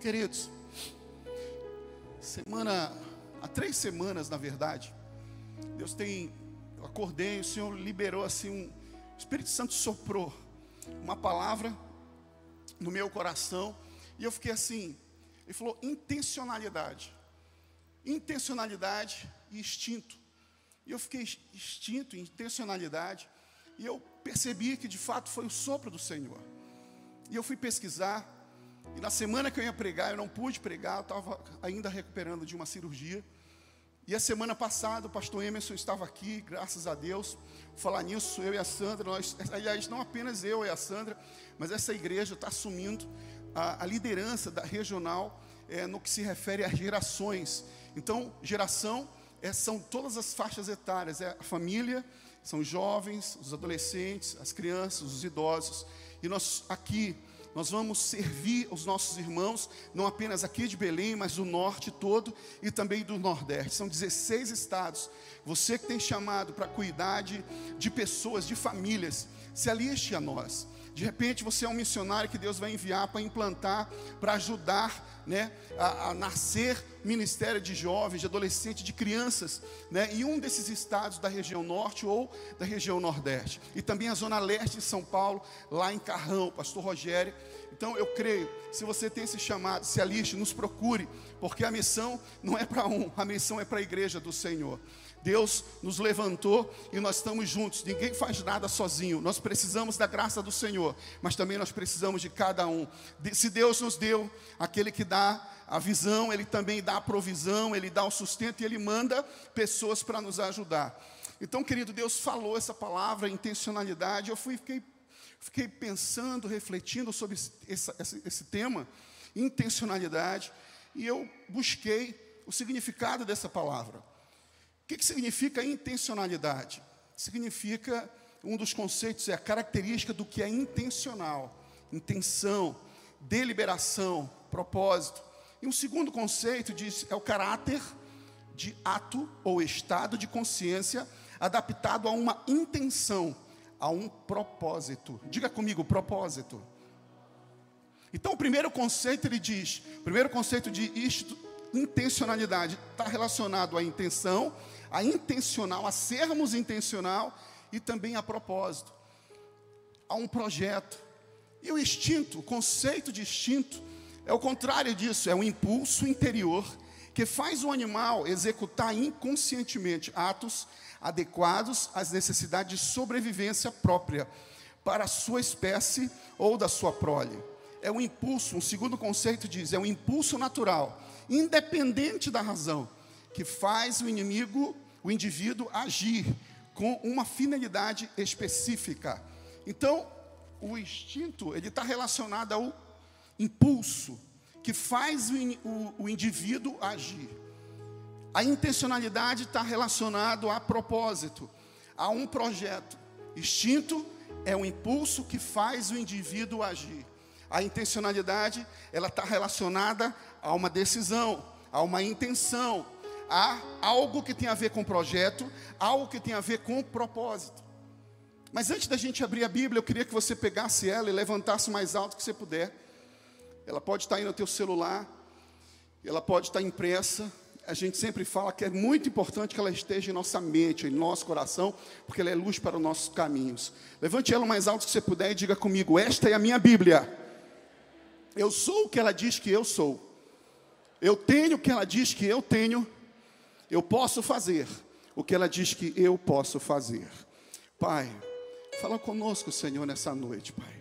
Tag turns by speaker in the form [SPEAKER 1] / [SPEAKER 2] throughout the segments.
[SPEAKER 1] Queridos, semana, há três semanas, na verdade, Deus tem, eu acordei, o Senhor liberou assim, um, o Espírito Santo soprou uma palavra no meu coração, e eu fiquei assim, ele falou intencionalidade, intencionalidade e instinto, e eu fiquei instinto, intencionalidade, e eu percebi que de fato foi o sopro do Senhor, e eu fui pesquisar, e na semana que eu ia pregar, eu não pude pregar, eu estava ainda recuperando de uma cirurgia, e a semana passada o pastor Emerson estava aqui, graças a Deus. Falar nisso, eu e a Sandra, nós, aliás, não apenas eu e a Sandra, mas essa igreja está assumindo a, a, liderança da regional é, no que se refere a gerações. Então, geração é, são todas as faixas etárias, é a família, são os jovens, os adolescentes, as crianças, os idosos. E nós aqui nós vamos servir os nossos irmãos, não apenas aqui de Belém, mas do norte todo e também do nordeste. São 16 estados. Você que tem chamado para cuidar de, de pessoas, de famílias, se aliste a nós. De repente você é um missionário que Deus vai enviar para implantar, para ajudar né, a, a, nascer ministério de jovens, de adolescentes, de crianças, né, em um desses estados da região norte ou da região nordeste. E também a zona leste de São Paulo, lá em Carrão, pastor Rogério. Então eu creio, se você tem esse chamado, se aliste, nos procure, porque a missão não é para um, a missão é para a igreja do Senhor. Deus nos levantou e nós estamos juntos. Ninguém faz nada sozinho. Nós precisamos da graça do Senhor, mas também nós precisamos de cada um. Se Deus nos deu, aquele que dá a visão, ele também dá a provisão, ele dá o sustento e ele manda pessoas para nos ajudar. Então, querido, Deus falou essa palavra, intencionalidade. Eu fui, fiquei, fiquei pensando, refletindo sobre esse, esse, esse tema, intencionalidade, e eu busquei o significado dessa palavra que, que significa intencionalidade? Significa, um dos conceitos é a característica do que é intencional, intenção, deliberação, propósito. E um segundo conceito diz é o caráter de ato ou estado de consciência adaptado a uma intenção, a um propósito. Diga comigo, propósito. Então, o primeiro conceito ele diz, o primeiro conceito de intencionalidade está relacionado à intenção a intencional, a sermos intencional e também a propósito, a um projeto. E o instinto, o conceito de instinto, é o contrário disso, é um impulso interior que faz o animal executar inconscientemente atos adequados às necessidades de sobrevivência própria para a sua espécie ou da sua prole. É um impulso, um segundo conceito diz, é um impulso natural, independente da razão que faz o inimigo, o indivíduo agir com uma finalidade específica. Então, o instinto ele está relacionado ao impulso que faz o, o, o indivíduo agir. A intencionalidade está relacionado a propósito, a um projeto. Instinto é o impulso que faz o indivíduo agir. A intencionalidade ela está relacionada a uma decisão, a uma intenção, há algo que tem a ver com projeto, algo que tem a ver com propósito. Mas antes da gente abrir a Bíblia, eu queria que você pegasse ela e levantasse mais alto que você puder. Ela pode estar aí no teu celular, ela pode estar impressa. A gente sempre fala que é muito importante que ela esteja em nossa mente, em nosso coração, porque ela é luz para os nossos caminhos. Levante ela o mais alto que você puder e diga comigo: Esta é a minha Bíblia. Eu sou o que ela diz que eu sou. Eu tenho o que ela diz que eu tenho eu posso fazer o que ela diz que eu posso fazer. Pai, fala conosco, Senhor, nessa noite, Pai.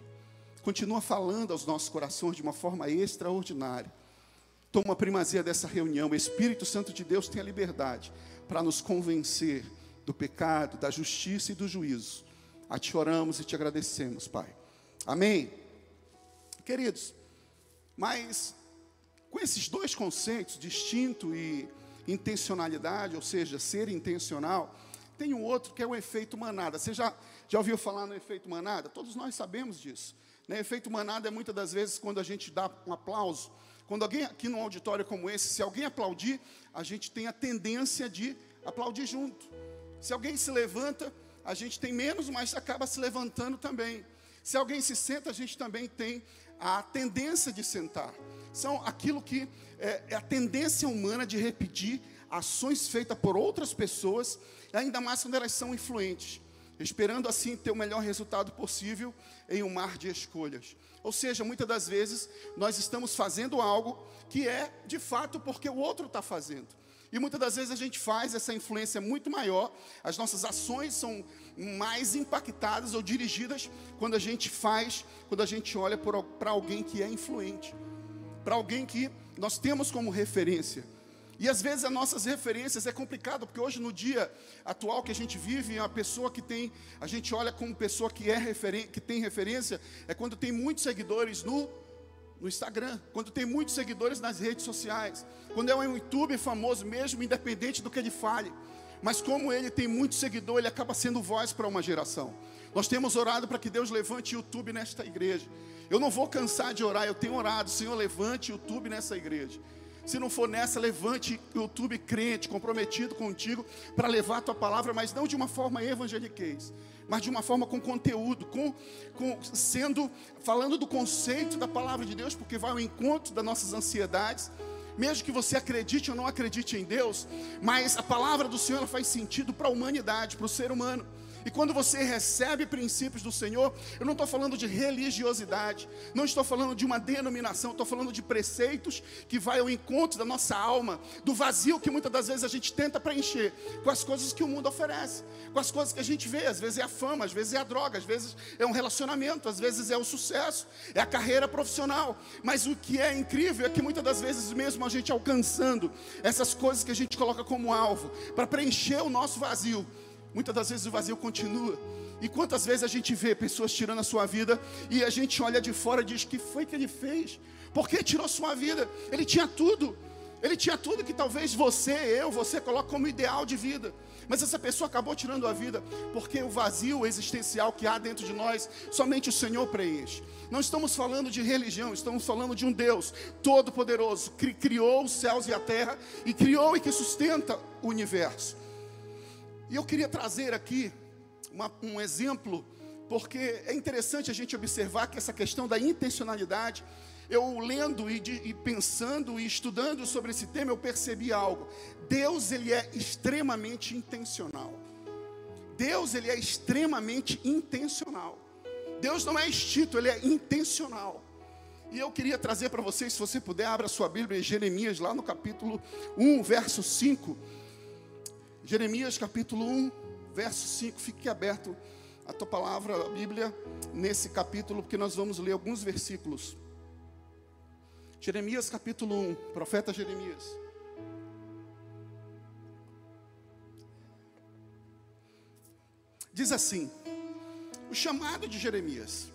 [SPEAKER 1] Continua falando aos nossos corações de uma forma extraordinária. Toma a primazia dessa reunião. O Espírito Santo de Deus tem a liberdade para nos convencer do pecado, da justiça e do juízo. A te oramos e te agradecemos, Pai. Amém. Queridos, mas com esses dois conceitos, distinto e intencionalidade, ou seja, ser intencional, tem um outro que é o efeito manada. Você já, já ouviu falar no efeito manada? Todos nós sabemos disso. Né? Efeito manada é muitas das vezes quando a gente dá um aplauso. Quando alguém aqui num auditório como esse, se alguém aplaudir, a gente tem a tendência de aplaudir junto. Se alguém se levanta, a gente tem menos, mas acaba se levantando também. Se alguém se senta, a gente também tem a tendência de sentar. são aquilo que é, é a tendência humana de repetir ações feitas por outras pessoas, ainda mais quando elas são influentes, esperando assim ter o melhor resultado possível em um mar de escolhas. Ou seja, muitas das vezes nós estamos fazendo algo que é de fato porque o outro está fazendo. E muitas das vezes a gente faz essa influência muito maior, as nossas ações são mais impactadas ou dirigidas quando a gente faz, quando a gente olha para alguém que é influente, para alguém que nós temos como referência. E às vezes as nossas referências é complicado, porque hoje no dia atual que a gente vive, a pessoa que tem, a gente olha como pessoa que é referen que tem referência, é quando tem muitos seguidores no no Instagram, quando tem muitos seguidores nas redes sociais, quando é um YouTube famoso mesmo, independente do que ele fale. Mas como ele tem muito seguidor, ele acaba sendo voz para uma geração. Nós temos orado para que Deus levante YouTube nesta igreja. Eu não vou cansar de orar, eu tenho orado, Senhor, levante YouTube nessa igreja. Se não for nessa, levante YouTube crente, comprometido contigo, para levar a tua palavra, mas não de uma forma evangeliquez, mas de uma forma com conteúdo, com, com sendo, falando do conceito da palavra de Deus, porque vai ao encontro das nossas ansiedades, mesmo que você acredite ou não acredite em Deus, mas a palavra do Senhor faz sentido para a humanidade, para o ser humano. E quando você recebe princípios do Senhor, eu não estou falando de religiosidade, não estou falando de uma denominação, estou falando de preceitos que vai ao encontro da nossa alma, do vazio que muitas das vezes a gente tenta preencher com as coisas que o mundo oferece, com as coisas que a gente vê. Às vezes é a fama, às vezes é a droga, às vezes é um relacionamento, às vezes é o sucesso, é a carreira profissional. Mas o que é incrível é que muitas das vezes, mesmo a gente alcançando essas coisas que a gente coloca como alvo, para preencher o nosso vazio, Muitas das vezes o vazio continua. E quantas vezes a gente vê pessoas tirando a sua vida e a gente olha de fora e diz: que foi que ele fez? Por que tirou sua vida? Ele tinha tudo. Ele tinha tudo que talvez você, eu, você coloque como ideal de vida. Mas essa pessoa acabou tirando a vida porque o vazio existencial que há dentro de nós, somente o Senhor preenche. Não estamos falando de religião, estamos falando de um Deus todo-poderoso que criou os céus e a terra e criou e que sustenta o universo. E eu queria trazer aqui uma, um exemplo, porque é interessante a gente observar que essa questão da intencionalidade, eu lendo e, de, e pensando e estudando sobre esse tema, eu percebi algo. Deus, ele é extremamente intencional. Deus, ele é extremamente intencional. Deus não é extinto, ele é intencional. E eu queria trazer para vocês, se você puder, abra sua Bíblia em Jeremias, lá no capítulo 1, verso 5. Jeremias capítulo 1, verso 5. Fique aberto a tua palavra, a Bíblia, nesse capítulo, porque nós vamos ler alguns versículos. Jeremias capítulo 1, profeta Jeremias. Diz assim: o chamado de Jeremias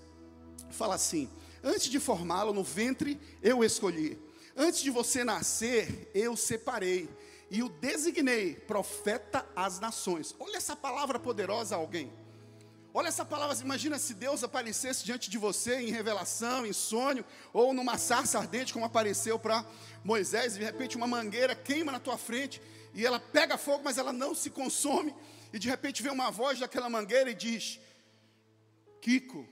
[SPEAKER 1] fala assim: Antes de formá-lo no ventre, eu escolhi. Antes de você nascer, eu separei e o designei profeta às nações. Olha essa palavra poderosa, alguém. Olha essa palavra, imagina se Deus aparecesse diante de você em revelação, em sonho, ou numa sarça ardente, como apareceu para Moisés, e de repente uma mangueira queima na tua frente, e ela pega fogo, mas ela não se consome, e de repente vem uma voz daquela mangueira e diz: Kiko,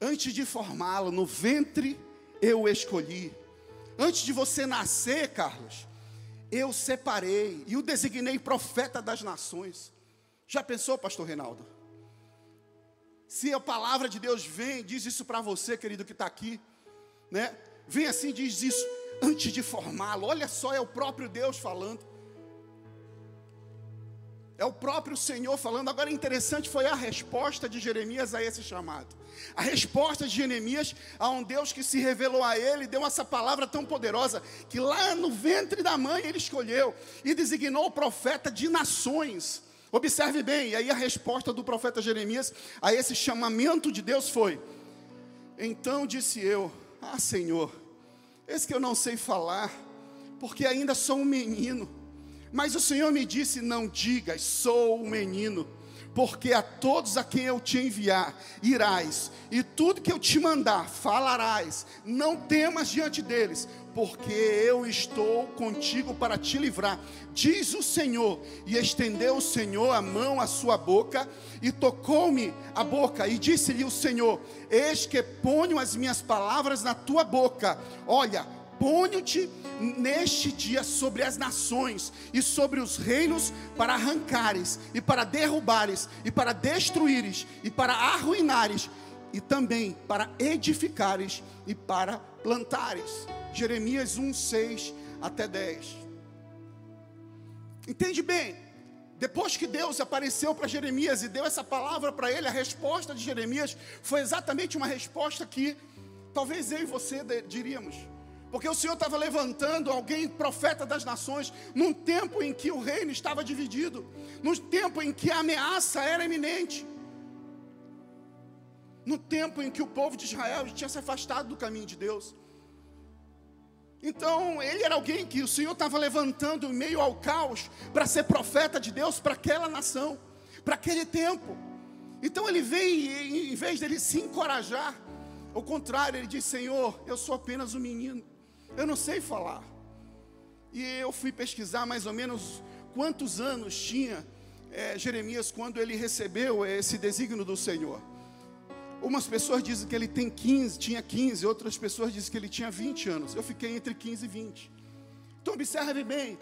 [SPEAKER 1] antes de formá-lo no ventre eu o escolhi. Antes de você nascer, Carlos, eu separei e o designei profeta das nações. Já pensou, pastor Reinaldo? Se a palavra de Deus vem, diz isso para você, querido que está aqui, né? Vem assim, diz isso antes de formá-lo. Olha só, é o próprio Deus falando. É o próprio Senhor falando. Agora, interessante foi a resposta de Jeremias a esse chamado. A resposta de Jeremias a um Deus que se revelou a ele, deu essa palavra tão poderosa, que lá no ventre da mãe ele escolheu e designou o profeta de nações. Observe bem, e aí a resposta do profeta Jeremias a esse chamamento de Deus foi: Então disse eu, Ah, Senhor, esse que eu não sei falar, porque ainda sou um menino. Mas o Senhor me disse: Não digas, sou um menino. porque a todos a quem eu te enviar irás, e tudo que eu te mandar falarás, não temas diante deles, porque eu estou contigo para te livrar, diz o Senhor. E estendeu o Senhor a mão à sua boca, e tocou-me a boca, e disse-lhe o Senhor: Eis que ponho as minhas palavras na tua boca, olha, ponho-te neste dia sobre as nações e sobre os reinos para arrancares e para derrubares e para destruíres e para arruinares e também para edificares e para plantares. Jeremias 1, 6 até 10. Entende bem? Depois que Deus apareceu para Jeremias e deu essa palavra para ele, a resposta de Jeremias foi exatamente uma resposta que talvez eu e você diríamos. Porque o Senhor estava levantando alguém, profeta das nações, num tempo em que o reino estava dividido, num tempo em que a ameaça era iminente, no tempo em que o povo de Israel tinha se afastado do caminho de Deus. Então, ele era alguém que o Senhor estava levantando em meio ao caos para ser profeta de Deus para aquela nação, para aquele tempo. Então, ele vem e, em vez dele se encorajar, ao contrário, ele diz: Senhor, eu sou apenas um menino eu não sei falar. E eu fui pesquisar mais ou menos quantos anos tinha é, Jeremias quando ele recebeu esse desígnio do Senhor. Umas pessoas dizem que ele tem 15, tinha 15, outras pessoas dizem que ele tinha 20 anos. Eu fiquei entre 15 e 20. Então observe bem,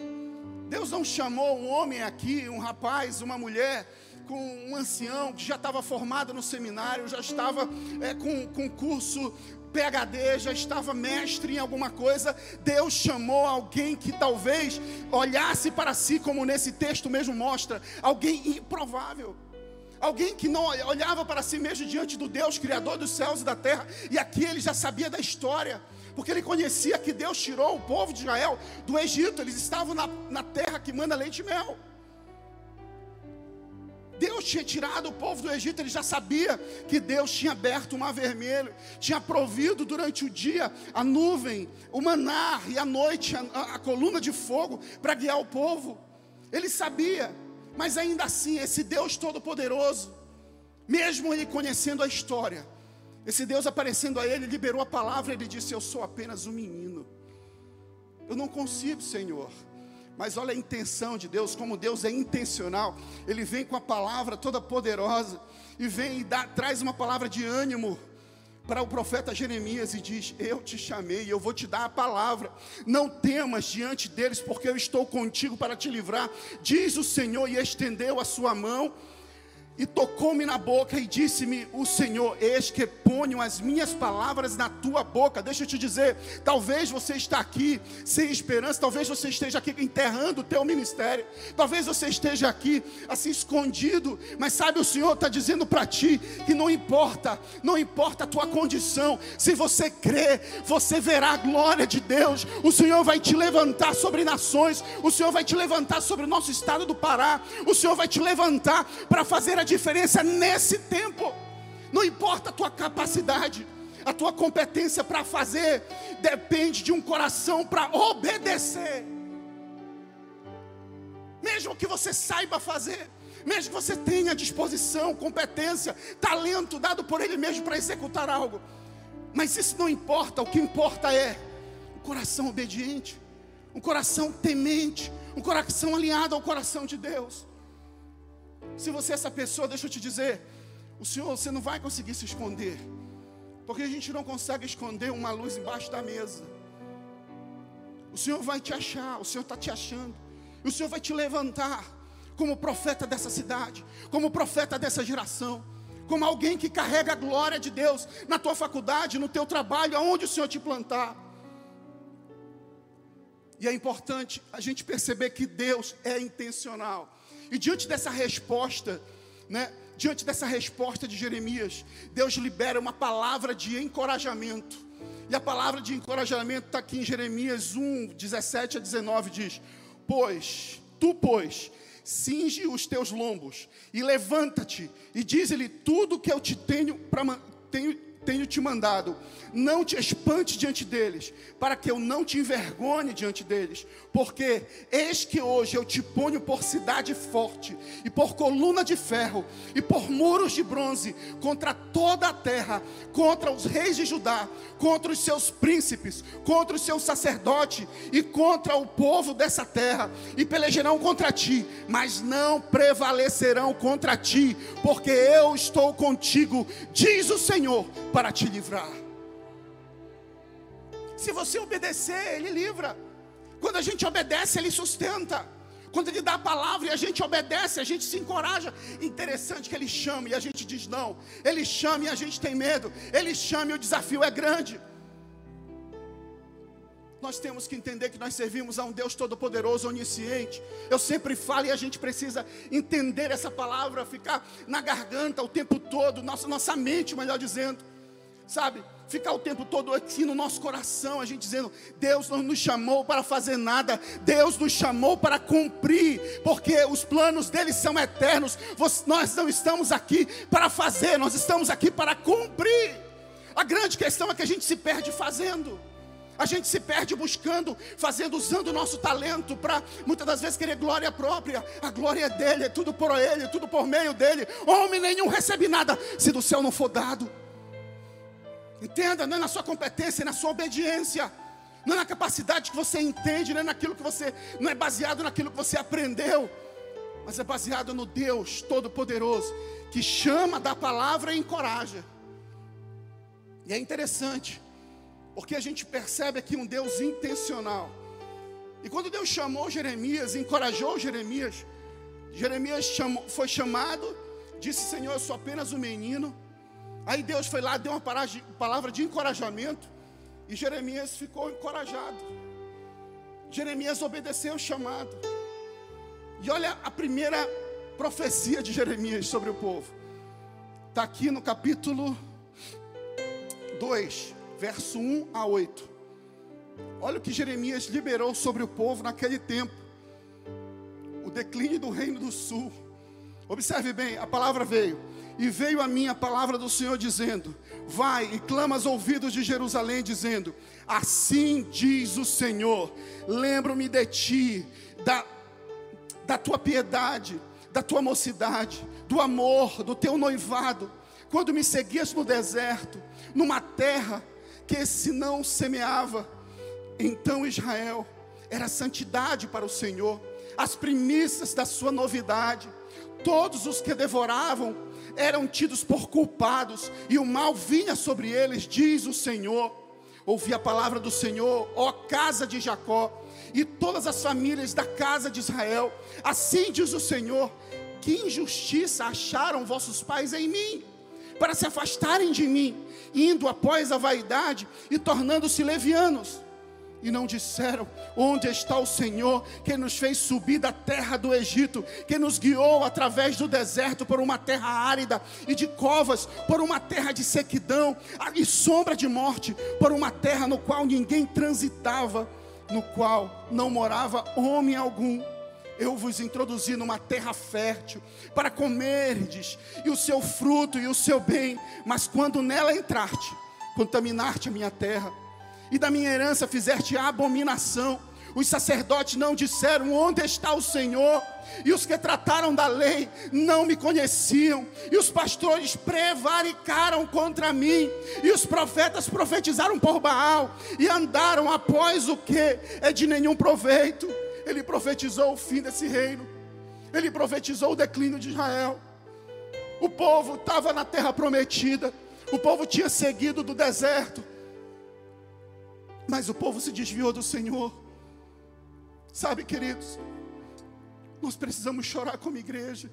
[SPEAKER 1] Deus não chamou um homem aqui, um rapaz, uma mulher, com um ancião que já estava formado no seminário, já estava é, com, com curso PhD, já estava mestre em alguma coisa, Deus chamou alguém que talvez olhasse para si, como nesse texto mesmo mostra, alguém improvável. Alguém que não olhava para si mesmo diante do Deus, Criador dos céus e da terra, e aqui ele já sabia da história, porque ele conhecia que Deus tirou o povo de Israel do Egito, eles estavam na, na terra que manda leite e mel. Deus tinha tirado o povo do Egito, ele já sabia que Deus tinha aberto o mar vermelho, tinha provido durante o dia a nuvem, o manar e à noite a, a, coluna de fogo para guiar o povo. Ele sabia, mas ainda assim, esse Deus Todo-Poderoso, mesmo ele conhecendo a história, esse Deus aparecendo a ele, liberou a palavra, ele disse: Eu sou apenas um menino. Eu não consigo, Senhor. Mas olha a intenção de Deus, como Deus é intencional. Ele vem com a palavra toda poderosa e vem e dá, traz uma palavra de ânimo para o profeta Jeremias e diz: Eu te chamei, eu vou te dar a palavra. Não temas diante deles, porque eu estou contigo para te livrar. Diz o Senhor e estendeu a sua mão e tocou-me na boca e disse-me o Senhor: Eis que ponho as minhas palavras na tua boca. Deixa eu te dizer, talvez você está aqui sem esperança, talvez você esteja aqui enterrando o teu ministério, talvez você esteja aqui assim escondido, mas sabe, o Senhor está dizendo para ti que não importa, não importa a tua condição, se você crê, você verá a glória de Deus. O Senhor vai te levantar sobre nações, o Senhor vai te levantar sobre o nosso estado do Pará, o Senhor vai te levantar para fazer a diferença nesse tempo. Não importa a tua capacidade, a tua competência para fazer, depende de um coração para obedecer. Mesmo que você saiba fazer, mesmo que você tenha disposição, competência, talento dado por Ele mesmo para executar algo, mas isso não importa, o que importa é um coração obediente, um coração temente, um coração alinhado ao coração de Deus. Se você é essa pessoa, deixa eu te dizer, o Senhor, você não vai conseguir se esconder, porque a gente não consegue esconder uma luz embaixo da mesa. O Senhor vai te achar, o Senhor está te achando, e o Senhor vai te levantar como profeta dessa cidade, como profeta dessa geração, como alguém que carrega a glória de Deus na tua faculdade, no teu trabalho, aonde o Senhor te plantar. E é importante a gente perceber que Deus é intencional. E diante dessa resposta, né, diante dessa resposta de Jeremias, Deus libera uma palavra de encorajamento. E a palavra de encorajamento está aqui em Jeremias 1, 17 a 19, diz: Pois, tu, pois, cinge os teus lombos e levanta-te e diz-lhe tudo que eu te tenho para tenho tenho te mandado, não te espante diante deles, para que eu não te envergonhe diante deles, porque eis que hoje eu te ponho por cidade forte, e por coluna de ferro, e por muros de bronze, contra toda a terra, contra os reis de Judá, contra os seus príncipes, contra os seus sacerdotes, e contra o povo dessa terra, e pelejarão contra ti, mas não prevalecerão contra ti, porque eu estou contigo, diz o Senhor para te livrar. Se você obedecer, Ele livra. Quando a gente obedece, Ele sustenta. Quando Ele dá a palavra e a gente obedece, a gente se encoraja. Interessante que Ele chama e a gente diz não. Ele chama e a gente tem medo. Ele chama e o desafio é grande. Nós temos que entender que nós servimos a um Deus todo-poderoso, onisciente. Eu sempre falo e a gente precisa entender essa palavra, ficar na garganta o tempo todo, nossa, nossa mente, melhor dizendo sabe? Ficar o tempo todo aqui no nosso coração, a gente dizendo: Deus não nos chamou para fazer nada, Deus nos chamou para cumprir, porque os planos dele são eternos. Nós não estamos aqui para fazer, nós estamos aqui para cumprir. A grande questão é que a gente se perde fazendo. A gente se perde buscando, fazendo, usando o nosso talento para muitas das vezes querer glória própria. A glória é dele, é tudo por ele, é tudo por meio dele. Homem nenhum recebe nada se do céu não for dado. Entenda, não é na sua competência, é na sua obediência. Não é na capacidade que você entende, não é naquilo que você, não é baseado naquilo que você aprendeu, mas é baseado no Deus Todo-Poderoso, que chama da palavra e encoraja. E é interessante, porque a gente percebe aqui um Deus intencional. E quando Deus chamou Jeremias, encorajou Jeremias, Jeremias chamou, foi chamado, disse: Senhor, eu sou apenas um menino Aí Deus foi lá, deu uma palavra de encorajamento, e Jeremias ficou encorajado. Jeremias obedeceu o chamado. E olha a primeira profecia de Jeremias sobre o povo. Está aqui no capítulo 2, verso 1 a 8. Olha o que Jeremias liberou sobre o povo naquele tempo. O declínio do reino do sul. Observe bem, a palavra veio e veio a mim a palavra do Senhor dizendo: Vai e clama aos ouvidos de Jerusalém, dizendo: Assim diz o Senhor: Lembro-me de ti, da, da tua piedade, da tua mocidade, do amor, do teu noivado, quando me seguias no deserto, numa terra que se não semeava. Então Israel era santidade para o Senhor, as primícias da sua novidade. Todos os que devoravam eram tidos por culpados, e o mal vinha sobre eles, diz o Senhor. Ouvi a palavra do Senhor, ó casa de Jacó, e todas as famílias da casa de Israel. Assim diz o Senhor: que injustiça acharam vossos pais em mim, para se afastarem de mim, indo após a vaidade e tornando-se levianos e não disseram: Onde está o Senhor que nos fez subir da terra do Egito, que nos guiou através do deserto por uma terra árida e de covas, por uma terra de sequidão e sombra de morte, por uma terra no qual ninguém transitava, no qual não morava homem algum. Eu vos introduzi numa terra fértil para comerdes e o seu fruto e o seu bem, mas quando nela entrarte, contaminaste a minha terra e da minha herança fizeste abominação. Os sacerdotes não disseram onde está o Senhor, e os que trataram da lei não me conheciam, e os pastores prevaricaram contra mim, e os profetas profetizaram por Baal, e andaram após o que é de nenhum proveito. Ele profetizou o fim desse reino, ele profetizou o declínio de Israel. O povo estava na terra prometida, o povo tinha seguido do deserto mas o povo se desviou do Senhor. Sabe, queridos, nós precisamos chorar como igreja.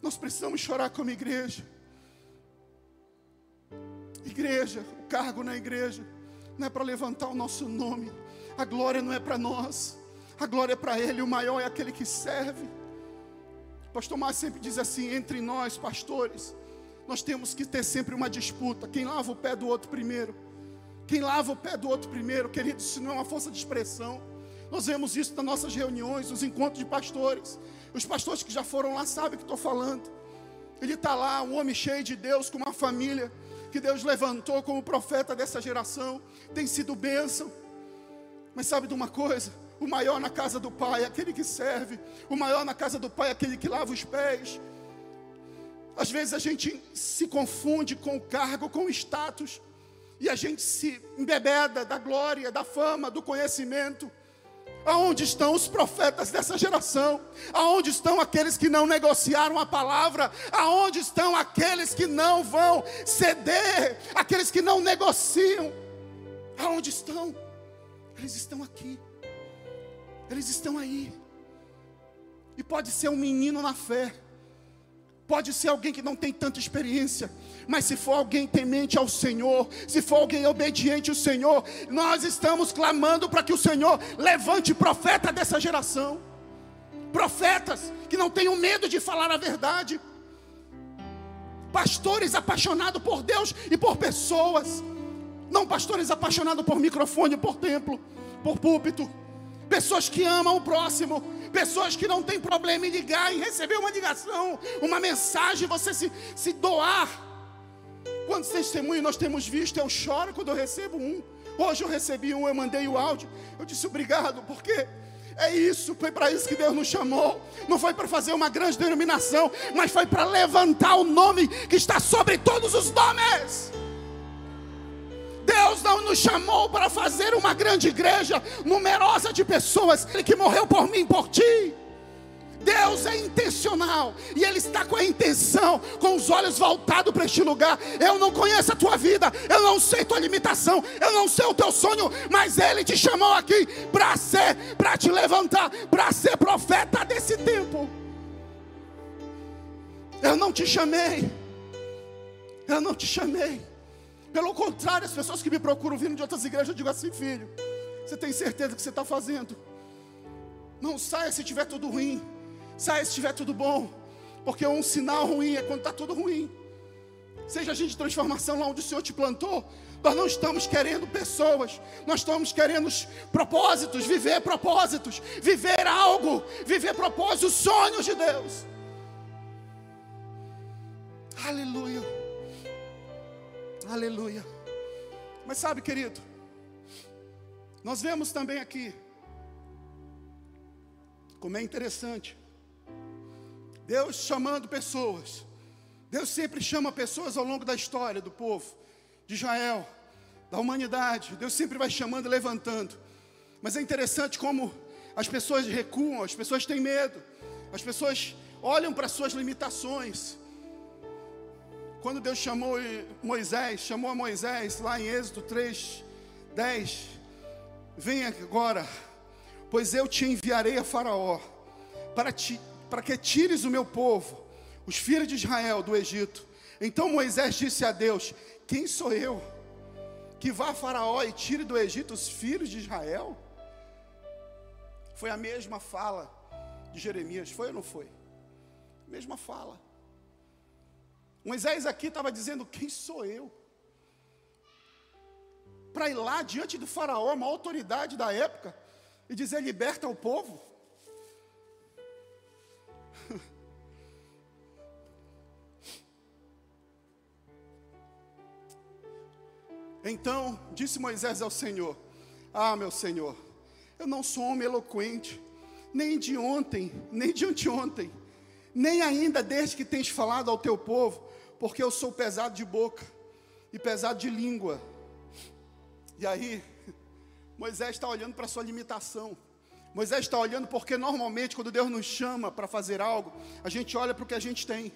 [SPEAKER 1] Nós precisamos chorar como igreja. Igreja, o cargo na igreja não é para levantar o nosso nome. A glória não é para nós. A glória é para Ele. O maior é aquele que serve. O pastor Márcio sempre diz assim: entre nós, pastores, nós temos que ter sempre uma disputa. Quem lava o pé do outro primeiro. Quem lava o pé do outro primeiro, querido, isso não é uma força de expressão. Nós vemos isso nas nossas reuniões, nos encontros de pastores. Os pastores que já foram lá sabem o que estou falando. Ele está lá, um homem cheio de Deus, com uma família, que Deus levantou como profeta dessa geração têm sido bênção. Mas sabe de uma coisa? O maior na casa do Pai é aquele que serve, o maior na casa do Pai é aquele que lava os pés. Às vezes a gente se confunde com o cargo, com o status, e a gente se embebeda da glória, da fama, do conhecimento. Aonde estão os profetas dessa geração? Aonde estão aqueles que não negociaram a palavra? Aonde estão aqueles que não vão ceder? Aqueles que não negociam? Aonde estão? Eles estão aqui. Eles estão aí. E pode ser um menino na fé. Pode ser alguém que não tem tanta experiência, mas se for alguém temente ao Senhor, se for alguém obediente ao Senhor, nós estamos clamando para que o Senhor levante profeta dessa geração. Profetas que não tenham medo de falar a verdade. Pastores apaixonados por Deus e por pessoas. Não pastores apaixonados por microfone, por templo, por púlpito. Pessoas que amam o próximo, pessoas que não têm problema em ligar, em receber uma ligação, uma mensagem, você se, se doar. Quantos testemunhos nós temos visto? Eu choro quando eu recebo um. Hoje eu recebi um, eu mandei o áudio. Eu disse obrigado, porque é isso, foi para isso que Deus nos chamou. Não foi para fazer uma grande denominação, mas foi para levantar o nome que está sobre todos os nomes. Deus não nos chamou para fazer uma grande igreja numerosa de pessoas, Ele que morreu por mim, por ti. Deus é intencional e Ele está com a intenção, com os olhos voltados para este lugar. Eu não conheço a tua vida, eu não sei tua limitação, eu não sei o teu sonho, mas Ele te chamou aqui para ser, para te levantar, para ser profeta desse tempo. Eu não te chamei, eu não te chamei pelo contrário, as pessoas que me procuram vindo de outras igrejas, eu digo assim, filho, você tem certeza que você está fazendo? Não saia se tiver tudo ruim, saia se tiver tudo bom, porque um sinal ruim é quando está tudo ruim. Seja gente de transformação lá onde o Senhor te plantou, nós não estamos querendo pessoas, nós estamos querendo propósitos, viver propósitos, viver algo, viver propósitos, sonhos de Deus. Aleluia. Aleluia. Mas sabe, querido, nós vemos também aqui, como é interessante, Deus chamando pessoas, Deus sempre chama pessoas ao longo da história do povo, de Israel, da humanidade, Deus sempre vai chamando e levantando, mas é interessante como as pessoas recuam, as pessoas têm medo, as pessoas olham para suas limitações, quando Deus chamou Moisés, chamou a Moisés lá em Êxodo 3, 10, venha agora, pois eu te enviarei a Faraó, para, ti, para que tires o meu povo, os filhos de Israel, do Egito. Então Moisés disse a Deus: Quem sou eu? Que vá a Faraó e tire do Egito os filhos de Israel? Foi a mesma fala de Jeremias, foi ou não foi? Mesma fala. Moisés aqui estava dizendo: Quem sou eu? Para ir lá diante do Faraó, uma autoridade da época, e dizer: Liberta o povo. Então disse Moisés ao Senhor: Ah, meu Senhor, eu não sou homem eloquente, nem de ontem, nem de anteontem, nem ainda desde que tens falado ao teu povo, porque eu sou pesado de boca e pesado de língua. E aí, Moisés está olhando para a sua limitação. Moisés está olhando porque normalmente quando Deus nos chama para fazer algo, a gente olha para o que a gente tem.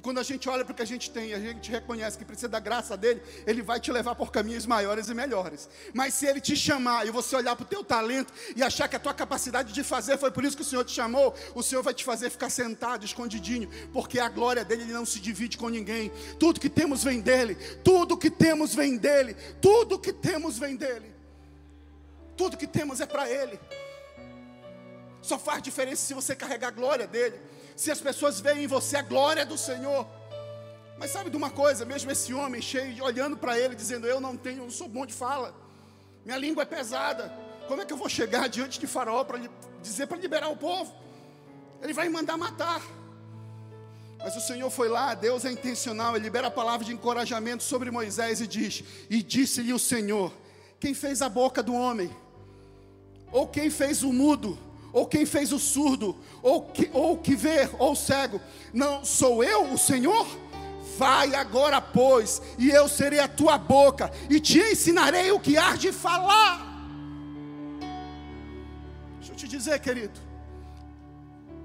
[SPEAKER 1] E quando a gente olha para o que a gente tem, a gente reconhece que precisa da graça dele, ele vai te levar por caminhos maiores e melhores. Mas se ele te chamar e você olhar para o teu talento e achar que a tua capacidade de fazer foi por isso que o Senhor te chamou, o Senhor vai te fazer ficar sentado, escondidinho, porque a glória dele ele não se divide com ninguém. Tudo que temos vem dele, tudo que temos vem dele, tudo que temos vem dele. Tudo que temos é para ele. Só faz diferença se você carregar a glória dele se as pessoas veem em você a glória do Senhor. Mas sabe de uma coisa, mesmo esse homem cheio, olhando para ele, dizendo: Eu não tenho, não sou bom de fala, minha língua é pesada. Como é que eu vou chegar diante de Faraó para dizer para liberar o povo? Ele vai mandar matar. Mas o Senhor foi lá, Deus é intencional, Ele libera a palavra de encorajamento sobre Moisés e diz: E disse-lhe o Senhor: Quem fez a boca do homem? Ou quem fez o mudo? Ou quem fez o surdo? Ou que, ou que vê, ou cego? Não sou eu o Senhor? Vai agora, pois, e eu serei a tua boca, e te ensinarei o que há de falar. Deixa eu te dizer, querido.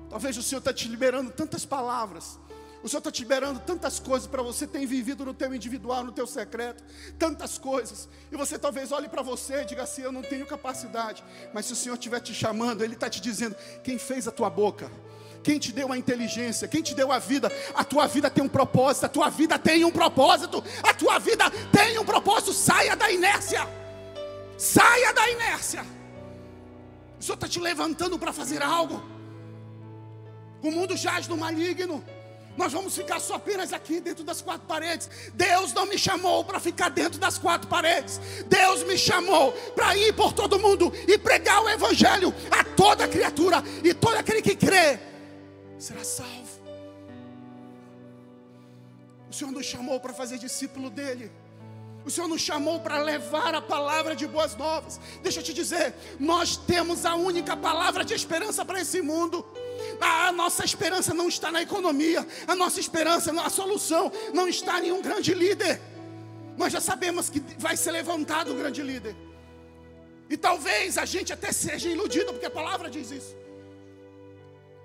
[SPEAKER 1] Talvez o Senhor está te liberando tantas palavras o Senhor está te liberando tantas coisas para você ter vivido no teu individual, no teu secreto, tantas coisas. E você talvez olhe para você e diga assim: Eu não tenho capacidade. Mas se o Senhor estiver te chamando, Ele está te dizendo: Quem fez a tua boca? Quem te deu a inteligência? Quem te deu a vida? A tua vida tem um propósito. A tua vida tem um propósito. A tua vida tem um propósito. Saia da inércia. Saia da inércia. O Senhor está te levantando para fazer algo. O mundo jaz no maligno. Nós vamos ficar só apenas aqui dentro das quatro paredes. Deus não me chamou para ficar dentro das quatro paredes. Deus me chamou para ir por todo mundo e pregar o Evangelho a toda criatura e todo aquele que crê será salvo. O Senhor nos chamou para fazer discípulo dele. O Senhor nos chamou para levar a palavra de boas novas. Deixa eu te dizer, nós temos a única palavra de esperança para esse mundo. A nossa esperança não está na economia, a nossa esperança, a solução não está em um grande líder. Nós já sabemos que vai ser levantado um grande líder. E talvez a gente até seja iludido, porque a palavra diz isso.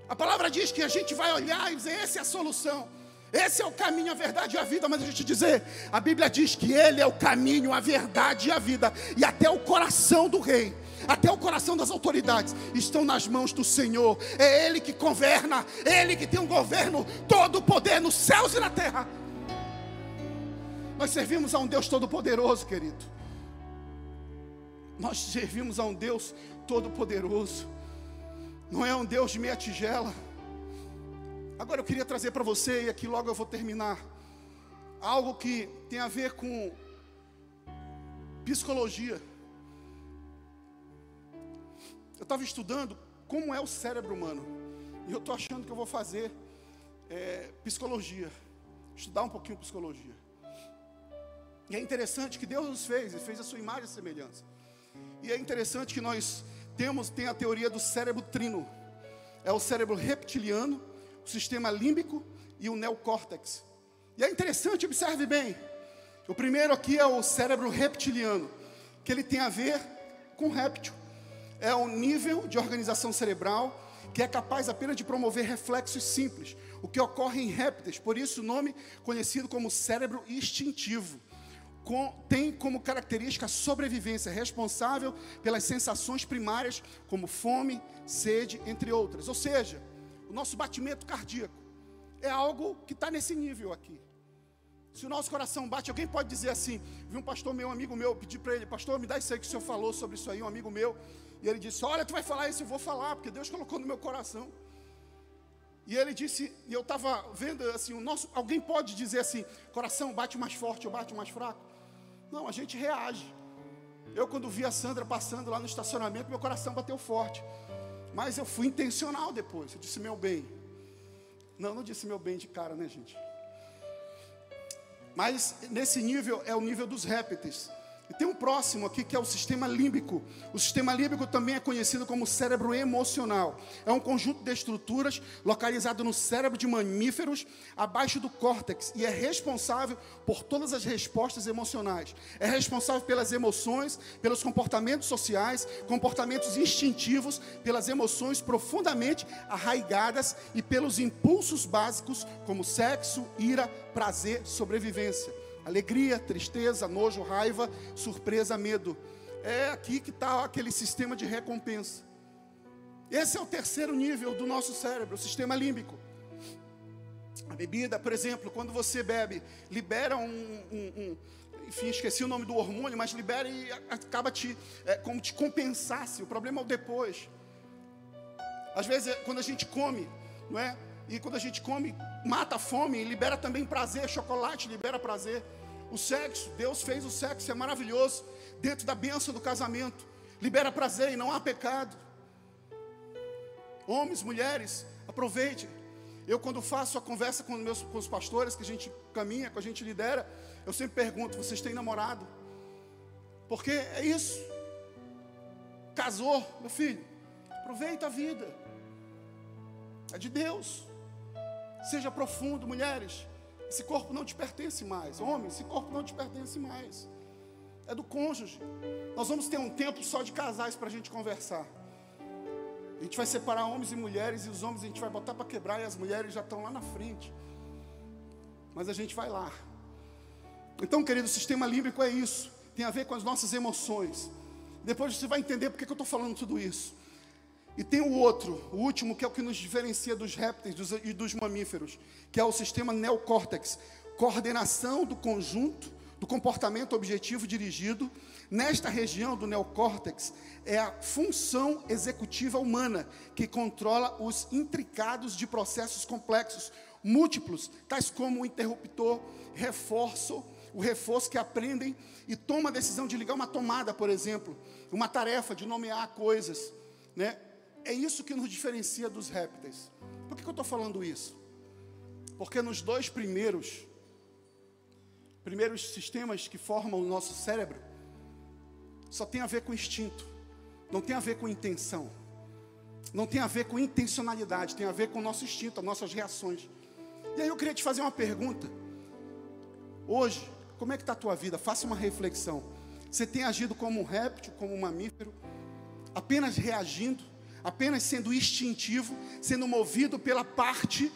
[SPEAKER 1] A palavra diz que a gente vai olhar e dizer: essa é a solução. Esse é o caminho, a verdade e a vida. Mas deixa eu te dizer: a Bíblia diz que Ele é o caminho, a verdade e a vida, e até o coração do Rei até o coração das autoridades estão nas mãos do Senhor. É Ele que governa, é Ele que tem um governo, todo o poder nos céus e na terra. Nós servimos a um Deus todo-poderoso, querido. Nós servimos a um Deus todo-poderoso. Não é um Deus de meia tigela. Agora eu queria trazer para você, e aqui logo eu vou terminar, algo que tem a ver com psicologia. Eu estava estudando como é o cérebro humano. E eu estou achando que eu vou fazer é, psicologia. Estudar um pouquinho psicologia. E é interessante que Deus nos fez, Ele fez a sua imagem e semelhança. E é interessante que nós temos, tem a teoria do cérebro trino. É o cérebro reptiliano, sistema límbico e o neocórtex. E é interessante, observe bem. O primeiro aqui é o cérebro reptiliano, que ele tem a ver com réptil é um nível de organização cerebral que é capaz apenas de promover reflexos simples, o que ocorre em répteis, por isso o nome conhecido como cérebro instintivo. Com, tem como característica a sobrevivência, responsável pelas sensações primárias, como fome, sede, entre outras. Ou seja, o nosso batimento cardíaco é algo que está nesse nível aqui. Se o nosso coração bate, alguém pode dizer assim: vi um pastor meu, um amigo meu, pedir para ele, pastor, me dá isso aí que o senhor falou sobre isso aí, um amigo meu. E ele disse: Olha, tu vai falar isso, eu vou falar, porque Deus colocou no meu coração. E ele disse, e eu estava vendo assim, o nosso, alguém pode dizer assim, coração bate mais forte ou bate mais fraco? Não, a gente reage. Eu quando vi a Sandra passando lá no estacionamento, meu coração bateu forte. Mas eu fui intencional depois. Eu disse meu bem. Não, não disse meu bem de cara, né, gente? Mas nesse nível é o nível dos répteis. E tem um próximo aqui que é o sistema límbico. O sistema límbico também é conhecido como cérebro emocional. É um conjunto de estruturas localizado no cérebro de mamíferos, abaixo do córtex, e é responsável por todas as respostas emocionais. É responsável pelas emoções, pelos comportamentos sociais, comportamentos instintivos, pelas emoções profundamente arraigadas e pelos impulsos básicos como sexo, ira, prazer, sobrevivência. Alegria, tristeza, nojo, raiva, surpresa, medo. É aqui que está aquele sistema de recompensa. Esse é o terceiro nível do nosso cérebro, o sistema límbico. A bebida, por exemplo, quando você bebe, libera um, um, um enfim, esqueci o nome do hormônio, mas libera e acaba te, é, como te compensasse. O problema é o depois. Às vezes, é quando a gente come, não é? E quando a gente come, mata a fome, libera também prazer. Chocolate libera prazer. O sexo, Deus fez o sexo, é maravilhoso. Dentro da bênção do casamento, libera prazer e não há pecado. Homens, mulheres, aproveite. Eu, quando faço a conversa com, meus, com os pastores, que a gente caminha, que a gente lidera, eu sempre pergunto: vocês têm namorado? Porque é isso. Casou, meu filho, aproveita a vida. É de Deus. Seja profundo, mulheres. Esse corpo não te pertence mais. Homem, esse corpo não te pertence mais. É do cônjuge. Nós vamos ter um tempo só de casais para a gente conversar. A gente vai separar homens e mulheres, e os homens a gente vai botar para quebrar, e as mulheres já estão lá na frente. Mas a gente vai lá. Então, querido, o sistema límbico é isso. Tem a ver com as nossas emoções. Depois você vai entender porque que eu estou falando tudo isso. E tem o outro, o último, que é o que nos diferencia dos répteis dos, e dos mamíferos, que é o sistema neocórtex coordenação do conjunto do comportamento objetivo dirigido. Nesta região do neocórtex é a função executiva humana que controla os intricados de processos complexos, múltiplos, tais como o interruptor, reforço, o reforço que aprendem e toma a decisão de ligar uma tomada, por exemplo, uma tarefa de nomear coisas, né? É isso que nos diferencia dos répteis. Por que, que eu estou falando isso? Porque nos dois primeiros, primeiros sistemas que formam o nosso cérebro, só tem a ver com instinto, não tem a ver com intenção, não tem a ver com intencionalidade, tem a ver com o nosso instinto, as nossas reações. E aí eu queria te fazer uma pergunta. Hoje, como é que está a tua vida? Faça uma reflexão. Você tem agido como um réptil, como um mamífero, apenas reagindo? Apenas sendo instintivo, sendo movido pela parte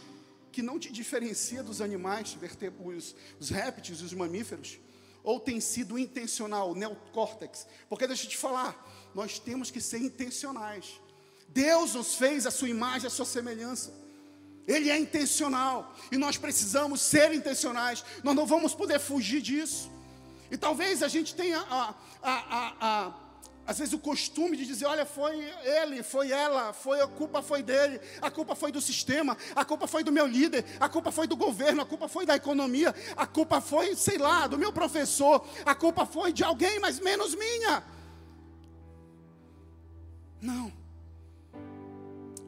[SPEAKER 1] que não te diferencia dos animais, os, os répteis, os mamíferos, ou tem sido intencional, o neocórtex? Porque deixa eu te falar, nós temos que ser intencionais. Deus nos fez a sua imagem, a sua semelhança. Ele é intencional e nós precisamos ser intencionais. Nós não vamos poder fugir disso. E talvez a gente tenha a, a, a, às vezes o costume de dizer, olha, foi ele, foi ela, foi a culpa foi dele, a culpa foi do sistema, a culpa foi do meu líder, a culpa foi do governo, a culpa foi da economia, a culpa foi, sei lá, do meu professor, a culpa foi de alguém, mas menos minha. Não.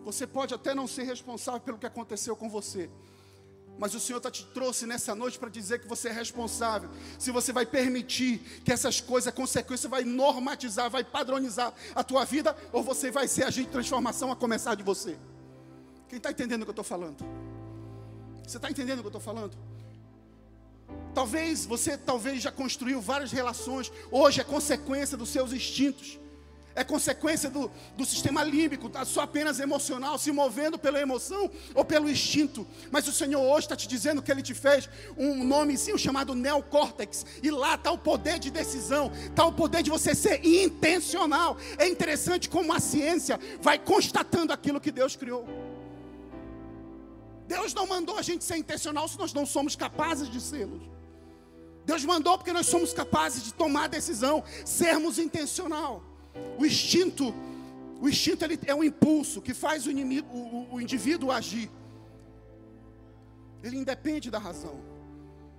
[SPEAKER 1] Você pode até não ser responsável pelo que aconteceu com você, mas o Senhor tá te trouxe nessa noite para dizer que você é responsável. Se você vai permitir que essas coisas, a consequência vai normatizar, vai padronizar a tua vida, ou você vai ser agente de transformação a começar de você. Quem está entendendo o que eu estou falando? Você está entendendo o que eu estou falando? Talvez você talvez já construiu várias relações, hoje é consequência dos seus instintos é consequência do, do sistema límbico, tá só apenas emocional, se movendo pela emoção ou pelo instinto. Mas o Senhor hoje está te dizendo que Ele te fez um nomezinho chamado neocórtex, e lá está o poder de decisão, está o poder de você ser intencional. É interessante como a ciência vai constatando aquilo que Deus criou. Deus não mandou a gente ser intencional se nós não somos capazes de sermos. Deus mandou porque nós somos capazes de tomar decisão, sermos intencional. O instinto, o instinto ele é um impulso que faz o, inimigo, o, o indivíduo agir. Ele independe da razão.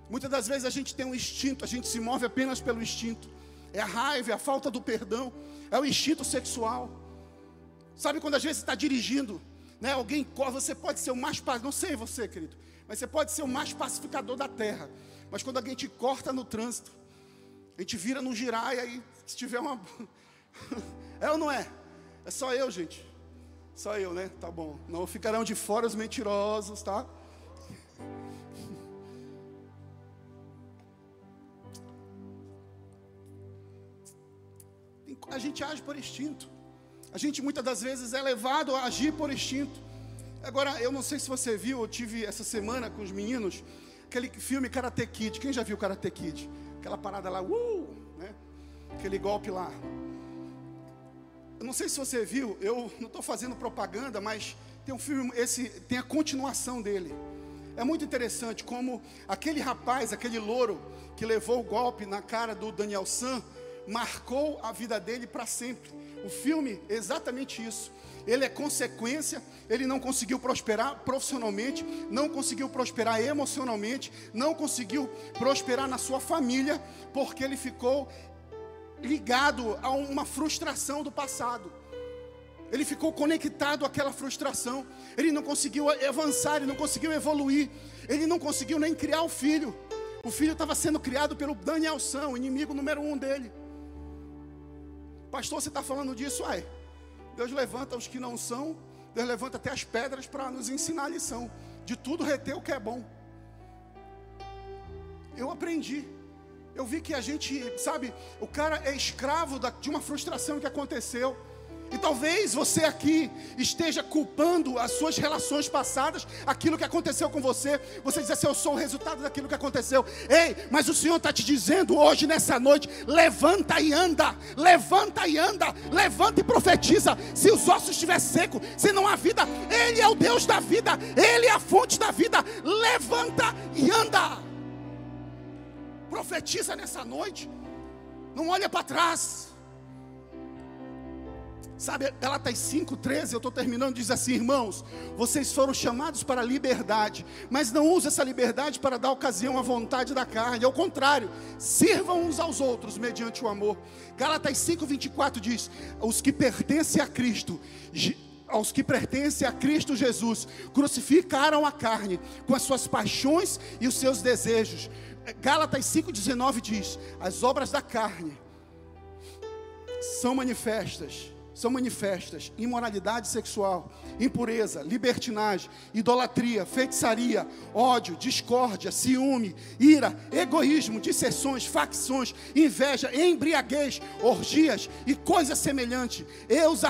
[SPEAKER 1] Muitas das vezes a gente tem um instinto, a gente se move apenas pelo instinto. É a raiva, é a falta do perdão, é o instinto sexual. Sabe quando às vezes está dirigindo, né? Alguém corre, você pode ser o mais não sei você, querido, mas você pode ser o mais pacificador da terra. Mas quando alguém te corta no trânsito, a gente vira no girar e aí se tiver uma É ou não é? É só eu, gente. Só eu, né? Tá bom. Não ficarão de fora os mentirosos, tá? A gente age por instinto. A gente muitas das vezes é levado a agir por instinto. Agora, eu não sei se você viu, eu tive essa semana com os meninos, aquele filme Karate Kid. Quem já viu Karate Kid? Aquela parada lá, uh, né? Aquele golpe lá. Eu não sei se você viu, eu não estou fazendo propaganda, mas tem um filme, esse tem a continuação dele. É muito interessante como aquele rapaz, aquele louro que levou o golpe na cara do Daniel San, marcou a vida dele para sempre. O filme é exatamente isso. Ele é consequência, ele não conseguiu prosperar profissionalmente, não conseguiu prosperar emocionalmente, não conseguiu prosperar na sua família, porque ele ficou ligado a uma frustração do passado. Ele ficou conectado àquela frustração. Ele não conseguiu avançar, ele não conseguiu evoluir. Ele não conseguiu nem criar o filho. O filho estava sendo criado pelo Daniel São, inimigo número um dele. Pastor, você está falando disso? Ai, Deus levanta os que não são, Deus levanta até as pedras para nos ensinar a lição. De tudo reter o que é bom. Eu aprendi. Eu vi que a gente, sabe, o cara é escravo de uma frustração que aconteceu. E talvez você aqui esteja culpando as suas relações passadas, aquilo que aconteceu com você. Você diz assim: Eu sou o resultado daquilo que aconteceu. Ei, mas o Senhor está te dizendo hoje, nessa noite: levanta e anda, levanta e anda, levanta e profetiza. Se os ossos estiver seco, se não há vida, Ele é o Deus da vida, Ele é a fonte da vida. Levanta e anda. Profetiza nessa noite. Não olha para trás. Sabe, Galatas 5,13, eu estou terminando, diz assim, irmãos, vocês foram chamados para a liberdade, mas não use essa liberdade para dar ocasião à vontade da carne, ao contrário, sirvam uns aos outros mediante o amor. Galatas 5,24 diz: os que pertencem a Cristo, aos que pertencem a Cristo Jesus, crucificaram a carne com as suas paixões e os seus desejos. Gálatas 5,19 diz: as obras da carne são manifestas são manifestas imoralidade sexual, impureza, libertinagem, idolatria, feitiçaria, ódio, discórdia, ciúme, ira, egoísmo, dissessões, facções, inveja, embriaguez, orgias e coisas semelhantes. Eu os,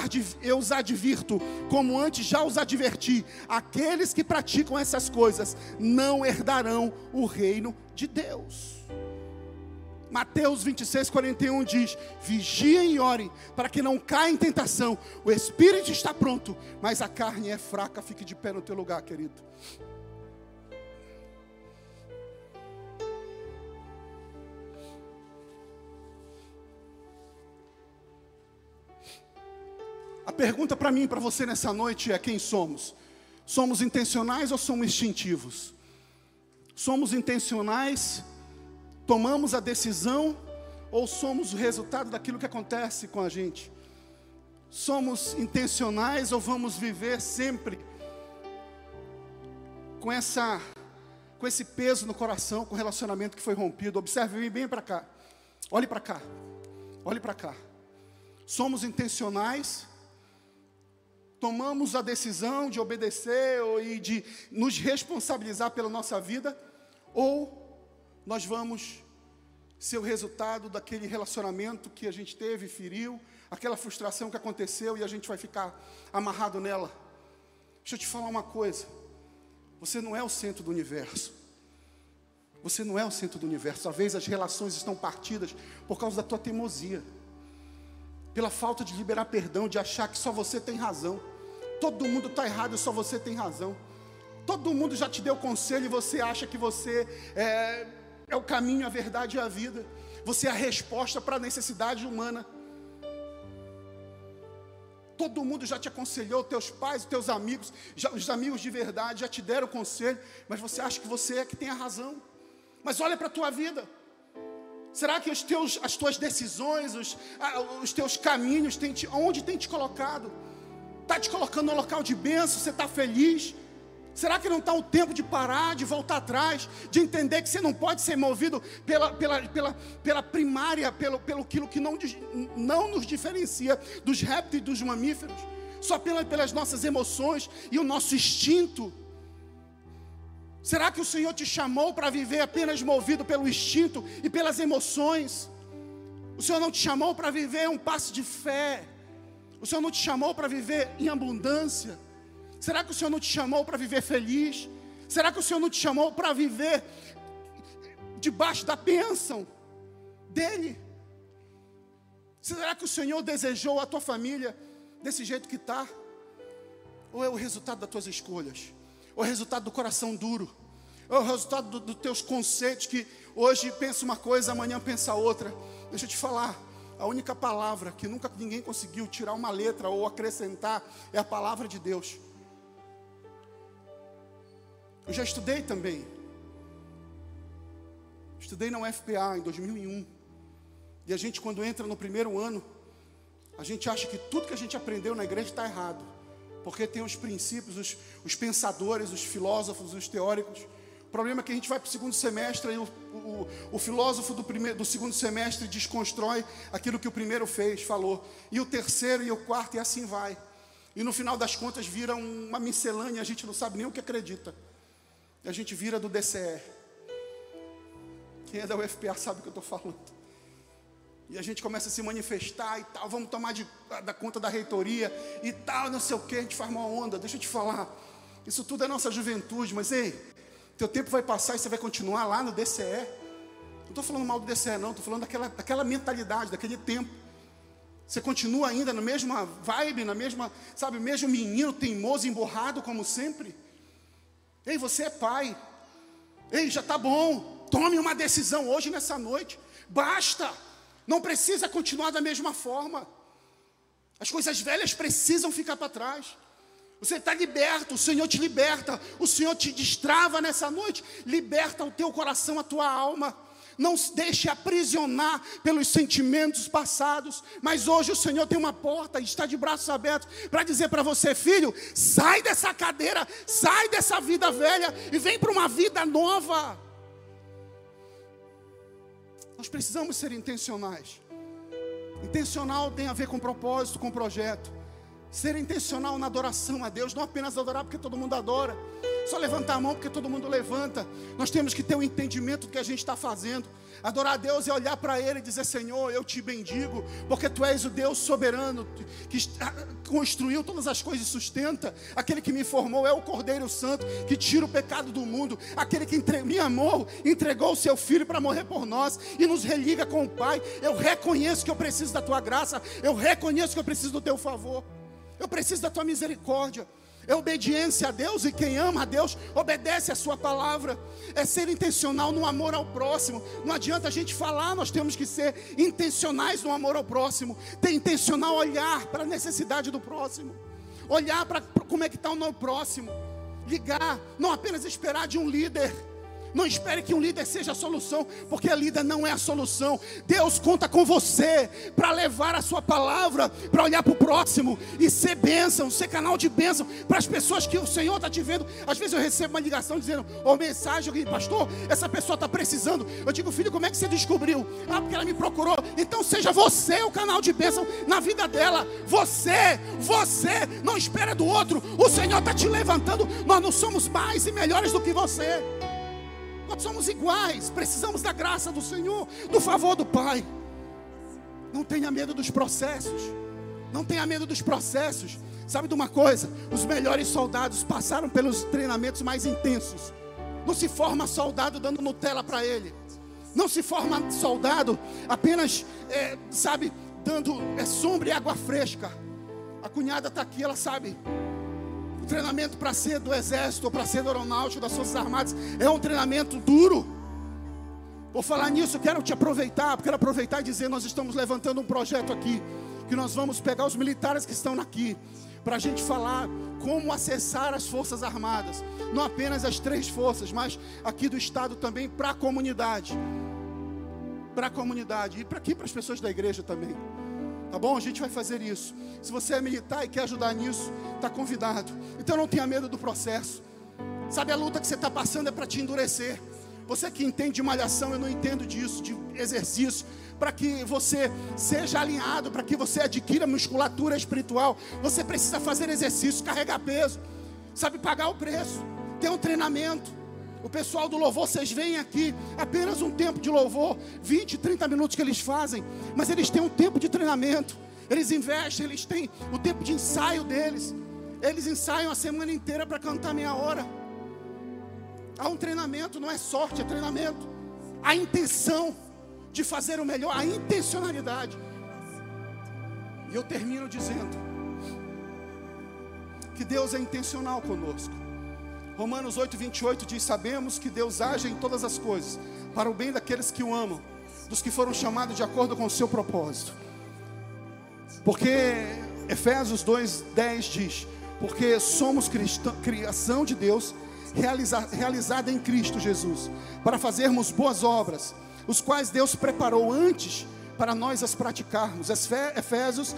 [SPEAKER 1] eu os advirto, como antes já os adverti: aqueles que praticam essas coisas não herdarão o reino de Deus. Mateus 26, 41 diz: Vigiem e orem, para que não caia em tentação. O espírito está pronto, mas a carne é fraca. Fique de pé no teu lugar, querido. A pergunta para mim e para você nessa noite é: quem somos? Somos intencionais ou somos instintivos? Somos intencionais tomamos a decisão ou somos o resultado daquilo que acontece com a gente? Somos intencionais ou vamos viver sempre com essa com esse peso no coração, com o relacionamento que foi rompido? Observe bem para cá. Olhe para cá. Olhe para cá. Somos intencionais tomamos a decisão de obedecer e de nos responsabilizar pela nossa vida, ou nós vamos ser o resultado daquele relacionamento que a gente teve, feriu, aquela frustração que aconteceu e a gente vai ficar amarrado nela. Deixa eu te falar uma coisa. Você não é o centro do universo. Você não é o centro do universo. Talvez as relações estão partidas por causa da tua teimosia. Pela falta de liberar perdão, de achar que só você tem razão. Todo mundo está errado e só você tem razão. Todo mundo já te deu conselho e você acha que você é, é o caminho, a verdade e a vida. Você é a resposta para a necessidade humana. Todo mundo já te aconselhou, teus pais, teus amigos, já, os amigos de verdade já te deram conselho, mas você acha que você é que tem a razão. Mas olha para a tua vida. Será que os teus, as tuas decisões, os, os teus caminhos, tem te, onde tem te colocado? Está te colocando no local de bênção, você está feliz? Será que não está o tempo de parar, de voltar atrás, de entender que você não pode ser movido pela, pela, pela, pela primária, pelo, pelo aquilo que não, não nos diferencia dos répteis e dos mamíferos, só pela, pelas nossas emoções e o nosso instinto? Será que o Senhor te chamou para viver apenas movido pelo instinto e pelas emoções? O Senhor não te chamou para viver um passo de fé. O Senhor não te chamou para viver em abundância. Será que o Senhor não te chamou para viver feliz? Será que o Senhor não te chamou para viver debaixo da bênção dEle? Será que o Senhor desejou a tua família desse jeito que está? Ou é o resultado das tuas escolhas? Ou é o resultado do coração duro? Ou é o resultado dos do teus conceitos que hoje pensa uma coisa, amanhã pensa outra? Deixa eu te falar. A única palavra que nunca ninguém conseguiu tirar uma letra ou acrescentar é a palavra de Deus. Eu já estudei também. Estudei na UFPA em 2001. E a gente, quando entra no primeiro ano, A gente acha que tudo que a gente aprendeu na igreja está errado, porque tem os princípios, os, os pensadores, os filósofos, os teóricos. O problema é que a gente vai para o segundo semestre e o, o, o filósofo do, primeiro, do segundo semestre desconstrói aquilo que o primeiro fez, falou. E o terceiro e o quarto, e assim vai. E no final das contas vira uma miscelânea, a gente não sabe nem o que acredita. E a gente vira do DCE. Quem é da UFPA sabe o que eu estou falando. E a gente começa a se manifestar e tal, vamos tomar de, da conta da reitoria e tal, não sei o que, a gente faz uma onda. Deixa eu te falar, isso tudo é nossa juventude, mas ei, teu tempo vai passar e você vai continuar lá no DCE. Não estou falando mal do DCE, não, estou falando daquela, daquela mentalidade, daquele tempo. Você continua ainda na mesma vibe, na mesma, sabe, mesmo menino teimoso, emborrado como sempre. Ei, você é pai. Ei, já está bom. Tome uma decisão hoje nessa noite. Basta. Não precisa continuar da mesma forma. As coisas velhas precisam ficar para trás. Você está liberto, o Senhor te liberta, o Senhor te destrava nessa noite, liberta o teu coração, a tua alma. Não se deixe aprisionar pelos sentimentos passados, mas hoje o Senhor tem uma porta, está de braços abertos para dizer para você, filho, sai dessa cadeira, sai dessa vida velha e vem para uma vida nova. Nós precisamos ser intencionais. Intencional tem a ver com propósito, com projeto. Ser intencional na adoração a Deus, não apenas adorar porque todo mundo adora, só levantar a mão porque todo mundo levanta. Nós temos que ter um entendimento do que a gente está fazendo. Adorar a Deus é olhar para Ele e dizer: Senhor, eu te bendigo, porque Tu és o Deus soberano que construiu todas as coisas e sustenta. Aquele que me formou é o Cordeiro Santo que tira o pecado do mundo. Aquele que me amou, entregou o Seu Filho para morrer por nós e nos religa com o Pai. Eu reconheço que eu preciso da Tua graça, eu reconheço que eu preciso do Teu favor, eu preciso da Tua misericórdia. É obediência a Deus, e quem ama a Deus obedece a Sua palavra, é ser intencional no amor ao próximo. Não adianta a gente falar, nós temos que ser intencionais no amor ao próximo, ter intencional olhar para a necessidade do próximo, olhar para como é que está o nosso próximo, ligar, não apenas esperar de um líder não espere que um líder seja a solução, porque a líder não é a solução. Deus conta com você para levar a sua palavra, para olhar para o próximo e ser bênção, ser canal de bênção para as pessoas que o Senhor está te vendo. Às vezes eu recebo uma ligação dizendo, ou mensagem, alguém, pastor, essa pessoa está precisando. Eu digo, filho, como é que você descobriu? Ah, porque ela me procurou. Então seja você o canal de bênção na vida dela. Você, você, não espera do outro. O Senhor está te levantando. Nós não somos mais e melhores do que você. Nós somos iguais, precisamos da graça do Senhor, do favor do Pai. Não tenha medo dos processos. Não tenha medo dos processos. Sabe de uma coisa? Os melhores soldados passaram pelos treinamentos mais intensos. Não se forma soldado dando Nutella para ele. Não se forma soldado apenas, é, sabe, dando é, sombra e água fresca. A cunhada está aqui, ela sabe treinamento para ser do exército ou para ser do aeronáutico das Forças Armadas é um treinamento duro. Por falar nisso, quero te aproveitar, quero aproveitar e dizer: nós estamos levantando um projeto aqui, que nós vamos pegar os militares que estão aqui, para a gente falar como acessar as Forças Armadas, não apenas as três forças, mas aqui do Estado também para a comunidade. Para a comunidade e para aqui para as pessoas da igreja também. Tá bom? A gente vai fazer isso. Se você é militar e quer ajudar nisso, está convidado. Então não tenha medo do processo. Sabe, a luta que você está passando é para te endurecer. Você que entende de malhação, eu não entendo disso, de exercício, para que você seja alinhado, para que você adquira musculatura espiritual, você precisa fazer exercício, carregar peso, sabe, pagar o preço, ter um treinamento. O pessoal do louvor, vocês vêm aqui, apenas um tempo de louvor, 20, 30 minutos que eles fazem, mas eles têm um tempo de treinamento, eles investem, eles têm o tempo de ensaio deles, eles ensaiam a semana inteira para cantar meia hora. Há um treinamento, não é sorte, é treinamento. A intenção de fazer o melhor, a intencionalidade. E eu termino dizendo que Deus é intencional conosco. Romanos 8, 28 diz: Sabemos que Deus age em todas as coisas, para o bem daqueles que o amam, dos que foram chamados de acordo com o seu propósito. Porque Efésios 2, 10 diz: Porque somos cristão, criação de Deus, realiza, realizada em Cristo Jesus, para fazermos boas obras, os quais Deus preparou antes para nós as praticarmos. Efésios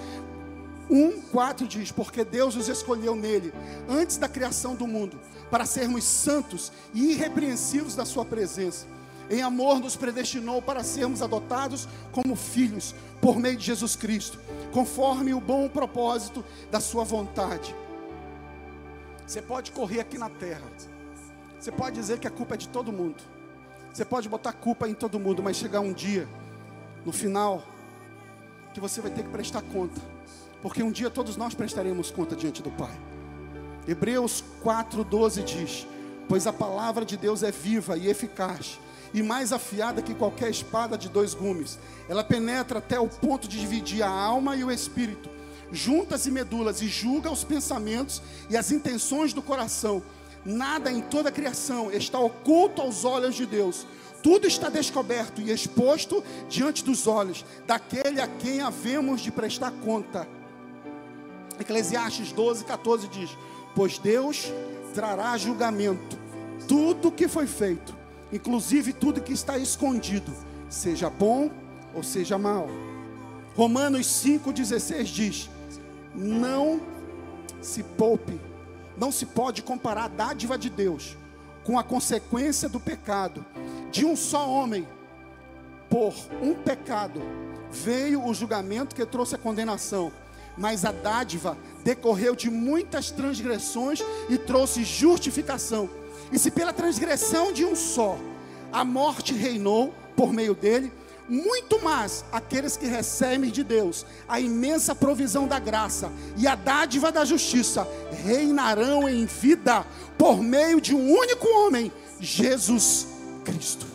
[SPEAKER 1] 1:4 diz: "Porque Deus os escolheu nele antes da criação do mundo, para sermos santos e irrepreensíveis da sua presença. Em amor nos predestinou para sermos adotados como filhos por meio de Jesus Cristo, conforme o bom propósito da sua vontade." Você pode correr aqui na terra. Você pode dizer que a culpa é de todo mundo. Você pode botar culpa em todo mundo, mas chegar um dia, no final, que você vai ter que prestar conta. Porque um dia todos nós prestaremos conta diante do Pai. Hebreus 4,12 diz: Pois a palavra de Deus é viva e eficaz, e mais afiada que qualquer espada de dois gumes. Ela penetra até o ponto de dividir a alma e o espírito juntas e medulas, e julga os pensamentos e as intenções do coração. Nada em toda a criação está oculto aos olhos de Deus. Tudo está descoberto e exposto diante dos olhos daquele a quem havemos de prestar conta. Eclesiastes 12, 14 diz: Pois Deus trará julgamento tudo que foi feito, inclusive tudo que está escondido, seja bom ou seja mal. Romanos 5,16 diz: não se poupe, não se pode comparar a dádiva de Deus com a consequência do pecado. De um só homem, por um pecado, veio o julgamento que trouxe a condenação, mas a dádiva decorreu de muitas transgressões e trouxe justificação. E se pela transgressão de um só a morte reinou por meio dele, muito mais aqueles que recebem de Deus a imensa provisão da graça e a dádiva da justiça reinarão em vida por meio de um único homem, Jesus Cristo.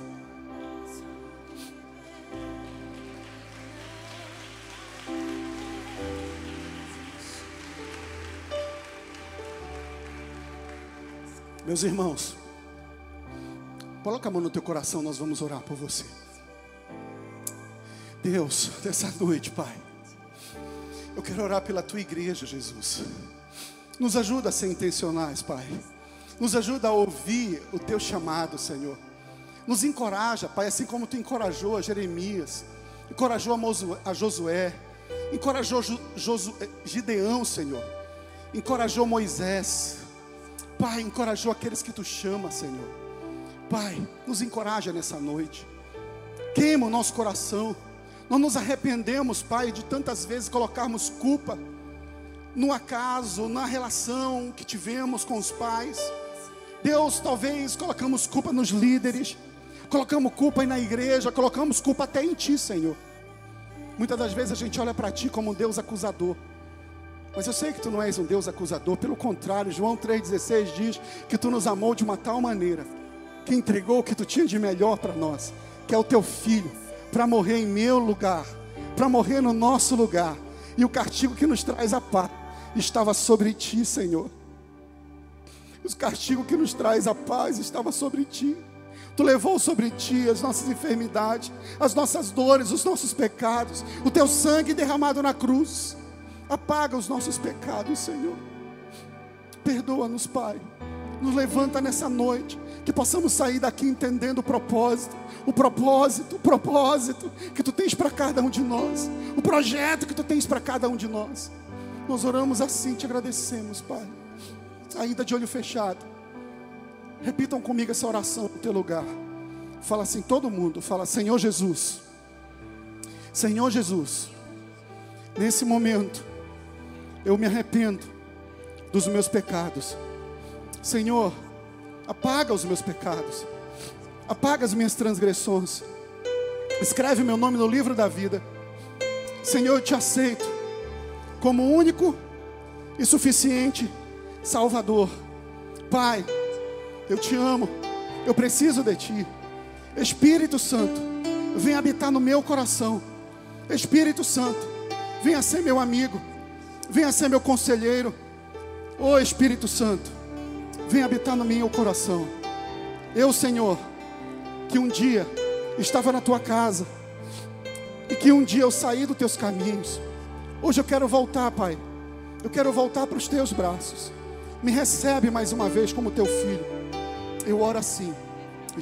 [SPEAKER 1] Meus irmãos, coloca a mão no teu coração, nós vamos orar por você. Deus, dessa noite, Pai, eu quero orar pela tua igreja, Jesus. Nos ajuda a ser intencionais, Pai. Nos ajuda a ouvir o teu chamado, Senhor. Nos encoraja, Pai, assim como tu encorajou a Jeremias, encorajou a Josué, encorajou eh, Gideão, Senhor. Encorajou Moisés. Pai, encorajou aqueles que tu chama, Senhor. Pai, nos encoraja nessa noite. Queima o nosso coração nós nos arrependemos, Pai, de tantas vezes colocarmos culpa no acaso, na relação que tivemos com os pais. Deus, talvez colocamos culpa nos líderes, colocamos culpa na igreja, colocamos culpa até em Ti, Senhor. Muitas das vezes a gente olha para Ti como um Deus acusador. Mas eu sei que Tu não és um Deus acusador, pelo contrário, João 3,16 diz que Tu nos amou de uma tal maneira, que entregou o que Tu tinha de melhor para nós, que é o Teu Filho para morrer em meu lugar, para morrer no nosso lugar. E o castigo que nos traz a paz estava sobre ti, Senhor. O castigo que nos traz a paz estava sobre ti. Tu levou sobre ti as nossas enfermidades, as nossas dores, os nossos pecados, o teu sangue derramado na cruz. Apaga os nossos pecados, Senhor. Perdoa-nos, Pai. Nos levanta nessa noite, que possamos sair daqui entendendo o propósito o propósito, o propósito que tu tens para cada um de nós, o projeto que tu tens para cada um de nós. Nós oramos assim, te agradecemos, Pai. Ainda de olho fechado. Repitam comigo essa oração no teu lugar. Fala assim, todo mundo, fala, Senhor Jesus. Senhor Jesus, nesse momento eu me arrependo dos meus pecados. Senhor, apaga os meus pecados apaga as minhas transgressões, escreve meu nome no livro da vida. Senhor, eu te aceito como único e suficiente Salvador. Pai, eu te amo, eu preciso de Ti. Espírito Santo, vem habitar no meu coração. Espírito Santo, venha ser meu amigo, venha ser meu conselheiro. Ô oh, Espírito Santo, vem habitar no meu coração. Eu, Senhor, que um dia estava na tua casa e que um dia eu saí dos teus caminhos. Hoje eu quero voltar, Pai. Eu quero voltar para os teus braços. Me recebe mais uma vez como teu filho. Eu oro assim